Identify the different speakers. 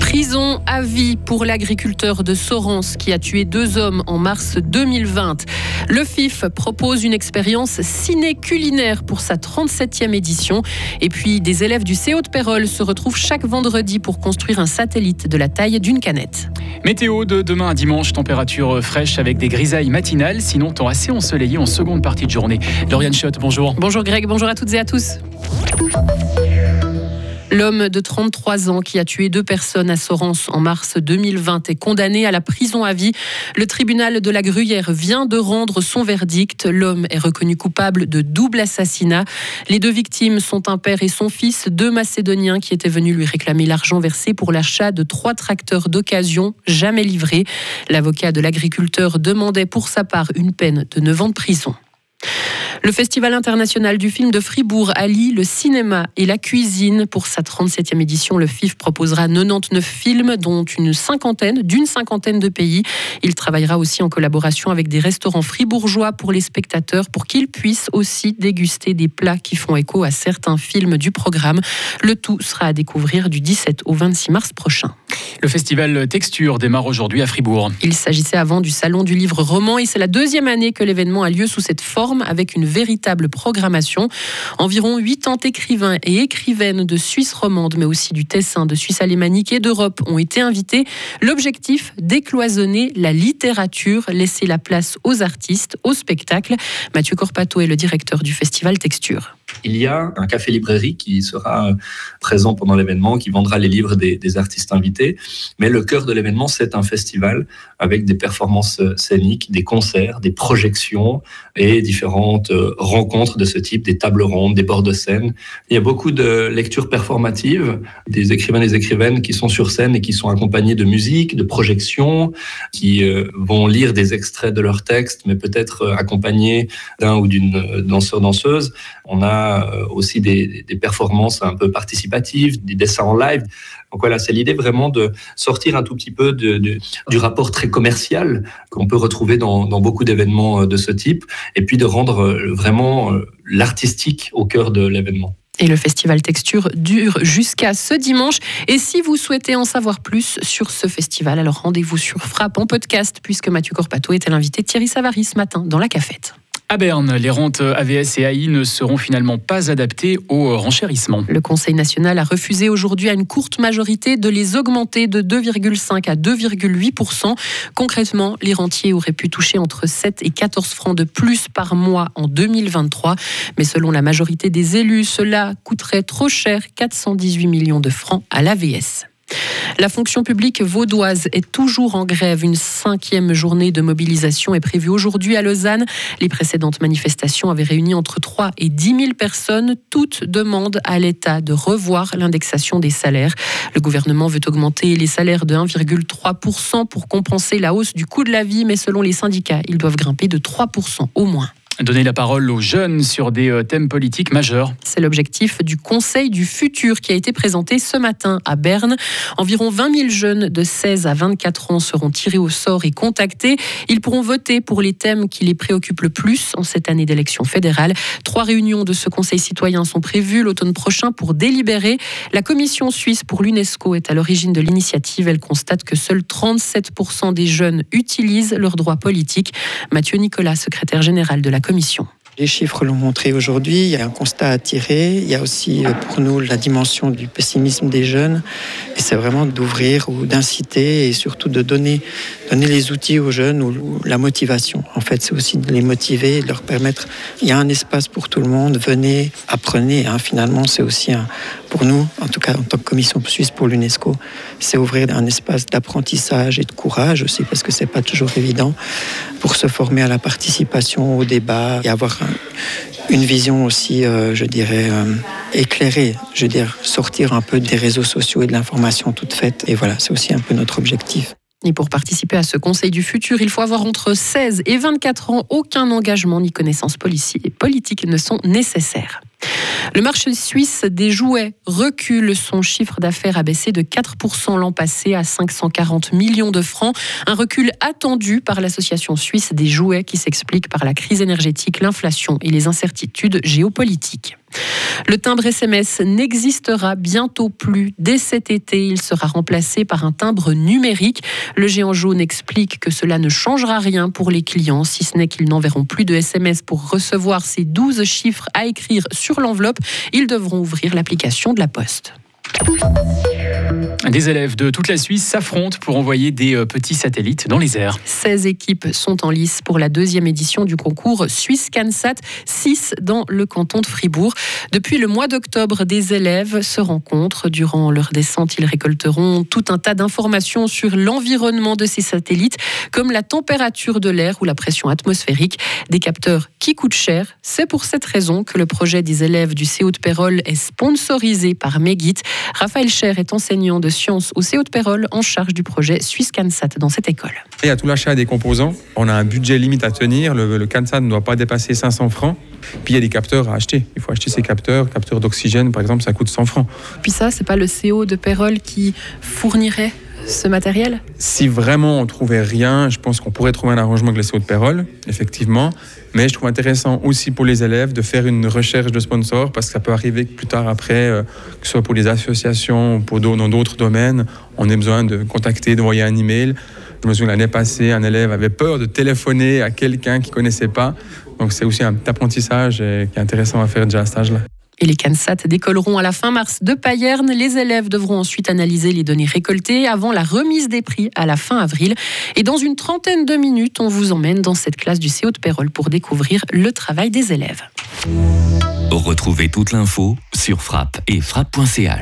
Speaker 1: Prison à vie pour l'agriculteur de Sorens qui a tué deux hommes en mars 2020. Le FIF propose une expérience ciné-culinaire pour sa 37e édition. Et puis, des élèves du CO de Pérol se retrouvent chaque vendredi pour construire un satellite de la taille d'une canette.
Speaker 2: Météo de demain à dimanche, température fraîche avec des grisailles matinales, sinon temps assez ensoleillé en seconde partie de journée. Lauriane Schott, bonjour.
Speaker 1: Bonjour Greg, bonjour à toutes et à tous. L'homme de 33 ans qui a tué deux personnes à Sorens en mars 2020 est condamné à la prison à vie. Le tribunal de la Gruyère vient de rendre son verdict. L'homme est reconnu coupable de double assassinat. Les deux victimes sont un père et son fils, deux Macédoniens qui étaient venus lui réclamer l'argent versé pour l'achat de trois tracteurs d'occasion jamais livrés. L'avocat de l'agriculteur demandait pour sa part une peine de 9 ans de prison. Le Festival international du film de Fribourg allie le cinéma et la cuisine. Pour sa 37e édition, le FIF proposera 99 films, dont une cinquantaine, d'une cinquantaine de pays. Il travaillera aussi en collaboration avec des restaurants fribourgeois pour les spectateurs, pour qu'ils puissent aussi déguster des plats qui font écho à certains films du programme. Le tout sera à découvrir du 17 au 26 mars prochain.
Speaker 2: Le festival Texture démarre aujourd'hui à Fribourg.
Speaker 1: Il s'agissait avant du Salon du livre roman et c'est la deuxième année que l'événement a lieu sous cette forme avec une véritable programmation. Environ 80 écrivains et écrivaines de Suisse romande, mais aussi du Tessin, de Suisse alémanique et d'Europe ont été invités. L'objectif, décloisonner la littérature, laisser la place aux artistes, au spectacle. Mathieu Corpato est le directeur du festival Texture.
Speaker 3: Il y a un café-librairie qui sera présent pendant l'événement, qui vendra les livres des, artistes invités. Mais le cœur de l'événement, c'est un festival avec des performances scéniques, des concerts, des projections et différentes euh, rencontres de ce type, des tables rondes, des bords de scène. Il y a beaucoup de lectures performatives, des écrivains et des écrivaines qui sont sur scène et qui sont accompagnés de musique, de projections, qui euh, vont lire des extraits de leurs textes, mais peut-être euh, accompagnés d'un ou d'une danseur-danseuse. On a aussi des, performances un peu participatives, des dessins en live. Donc voilà, c'est l'idée vraiment de sortir un tout petit peu du rapport très commercial qu'on peut retrouver dans, beaucoup d'événements de ce type, et puis de rendre vraiment l'artistique au cœur de l'événement.
Speaker 1: Et le festival Texture dure jusqu'à ce dimanche. Et si vous souhaitez en savoir plus sur ce festival, alors rendez-vous sur Frappe en podcast, puisque Mathieu Corpato était l'invité de Thierry Savary ce matin dans la cafette.
Speaker 2: À Berne, les rentes AVS et AI ne seront finalement pas adaptées au renchérissement.
Speaker 1: Le Conseil national a refusé aujourd'hui à une courte majorité de les augmenter de 2,5 à 2,8% Concrètement, les rentiers auraient pu toucher entre 7 et 14 francs de plus par mois en 2023. Mais selon la majorité des élus, cela coûterait trop cher, 418 millions de francs à l'AVS. La fonction publique vaudoise est toujours en grève. Une cinquième journée de mobilisation est prévue aujourd'hui à Lausanne. Les précédentes manifestations avaient réuni entre 3 et 10 000 personnes. Toutes demandent à l'État de revoir l'indexation des salaires. Le gouvernement veut augmenter les salaires de 1,3% pour compenser la hausse du coût de la vie, mais selon les syndicats, ils doivent grimper de 3% au moins
Speaker 2: donner la parole aux jeunes sur des euh, thèmes politiques majeurs.
Speaker 1: C'est l'objectif du Conseil du futur qui a été présenté ce matin à Berne. Environ 20 000 jeunes de 16 à 24 ans seront tirés au sort et contactés. Ils pourront voter pour les thèmes qui les préoccupent le plus en cette année d'élection fédérale. Trois réunions de ce Conseil citoyen sont prévues l'automne prochain pour délibérer. La Commission suisse pour l'UNESCO est à l'origine de l'initiative. Elle constate que seuls 37% des jeunes utilisent leurs droits politiques. Mathieu Nicolas, secrétaire général de la Commission commission.
Speaker 4: Les chiffres l'ont montré aujourd'hui, il y a un constat à tirer, il y a aussi euh, pour nous la dimension du pessimisme des jeunes, et c'est vraiment d'ouvrir ou d'inciter et surtout de donner, donner les outils aux jeunes ou la motivation. En fait, c'est aussi de les motiver, de leur permettre, il y a un espace pour tout le monde, venez, apprenez. Hein. Finalement, c'est aussi un, pour nous, en tout cas en tant que commission suisse pour l'UNESCO, c'est ouvrir un espace d'apprentissage et de courage aussi, parce que c'est pas toujours évident, pour se former à la participation, au débat et avoir une vision aussi, euh, je dirais, euh, éclairée. Je veux dire, sortir un peu des réseaux sociaux et de l'information toute faite. Et voilà, c'est aussi un peu notre objectif.
Speaker 1: Et pour participer à ce Conseil du futur, il faut avoir entre 16 et 24 ans. Aucun engagement ni connaissance politique ne sont nécessaires. Le marché suisse des jouets recule. Son chiffre d'affaires a baissé de 4% l'an passé à 540 millions de francs. Un recul attendu par l'Association suisse des jouets qui s'explique par la crise énergétique, l'inflation et les incertitudes géopolitiques. Le timbre SMS n'existera bientôt plus. Dès cet été, il sera remplacé par un timbre numérique. Le géant jaune explique que cela ne changera rien pour les clients, si ce n'est qu'ils n'enverront plus de SMS pour recevoir ces 12 chiffres à écrire sur l'enveloppe. Ils devront ouvrir l'application de la Poste.
Speaker 2: Des élèves de toute la Suisse s'affrontent pour envoyer des euh, petits satellites dans les airs.
Speaker 1: 16 équipes sont en lice pour la deuxième édition du concours Suisse CanSat, 6 dans le canton de Fribourg. Depuis le mois d'octobre, des élèves se rencontrent. Durant leur descente, ils récolteront tout un tas d'informations sur l'environnement de ces satellites, comme la température de l'air ou la pression atmosphérique. Des capteurs qui coûtent cher. C'est pour cette raison que le projet des élèves du CO de Pérol est sponsorisé par Megit. Raphaël Cher est enseignant de sciences au CO de Pérol en charge du projet Suisse CanSat dans cette école.
Speaker 5: Il y a tout l'achat des composants. On a un budget limite à tenir. Le, le CanSat ne doit pas dépasser 500 francs. Puis il y a des capteurs à acheter. Il faut acheter ces capteurs. Capteurs d'oxygène, par exemple, ça coûte 100 francs.
Speaker 1: Puis ça, c'est pas le CO de Pérol qui fournirait ce matériel
Speaker 5: Si vraiment on trouvait rien, je pense qu'on pourrait trouver un arrangement avec les CO de Pérol, effectivement. Mais je trouve intéressant aussi pour les élèves de faire une recherche de sponsors parce que ça peut arriver que plus tard après, euh, que ce soit pour les associations ou pour dans d'autres domaines, on ait besoin de contacter, d'envoyer un email. Je me souviens l'année passée, un élève avait peur de téléphoner à quelqu'un qu'il connaissait pas. Donc c'est aussi un petit apprentissage qui est intéressant à faire déjà à cet âge-là.
Speaker 1: Et les CanSat décolleront à la fin mars de Payerne. Les élèves devront ensuite analyser les données récoltées avant la remise des prix à la fin avril. Et dans une trentaine de minutes, on vous emmène dans cette classe du CO de Pérol pour découvrir le travail des élèves.
Speaker 6: Retrouvez toute l'info sur frappe et frappe.ch.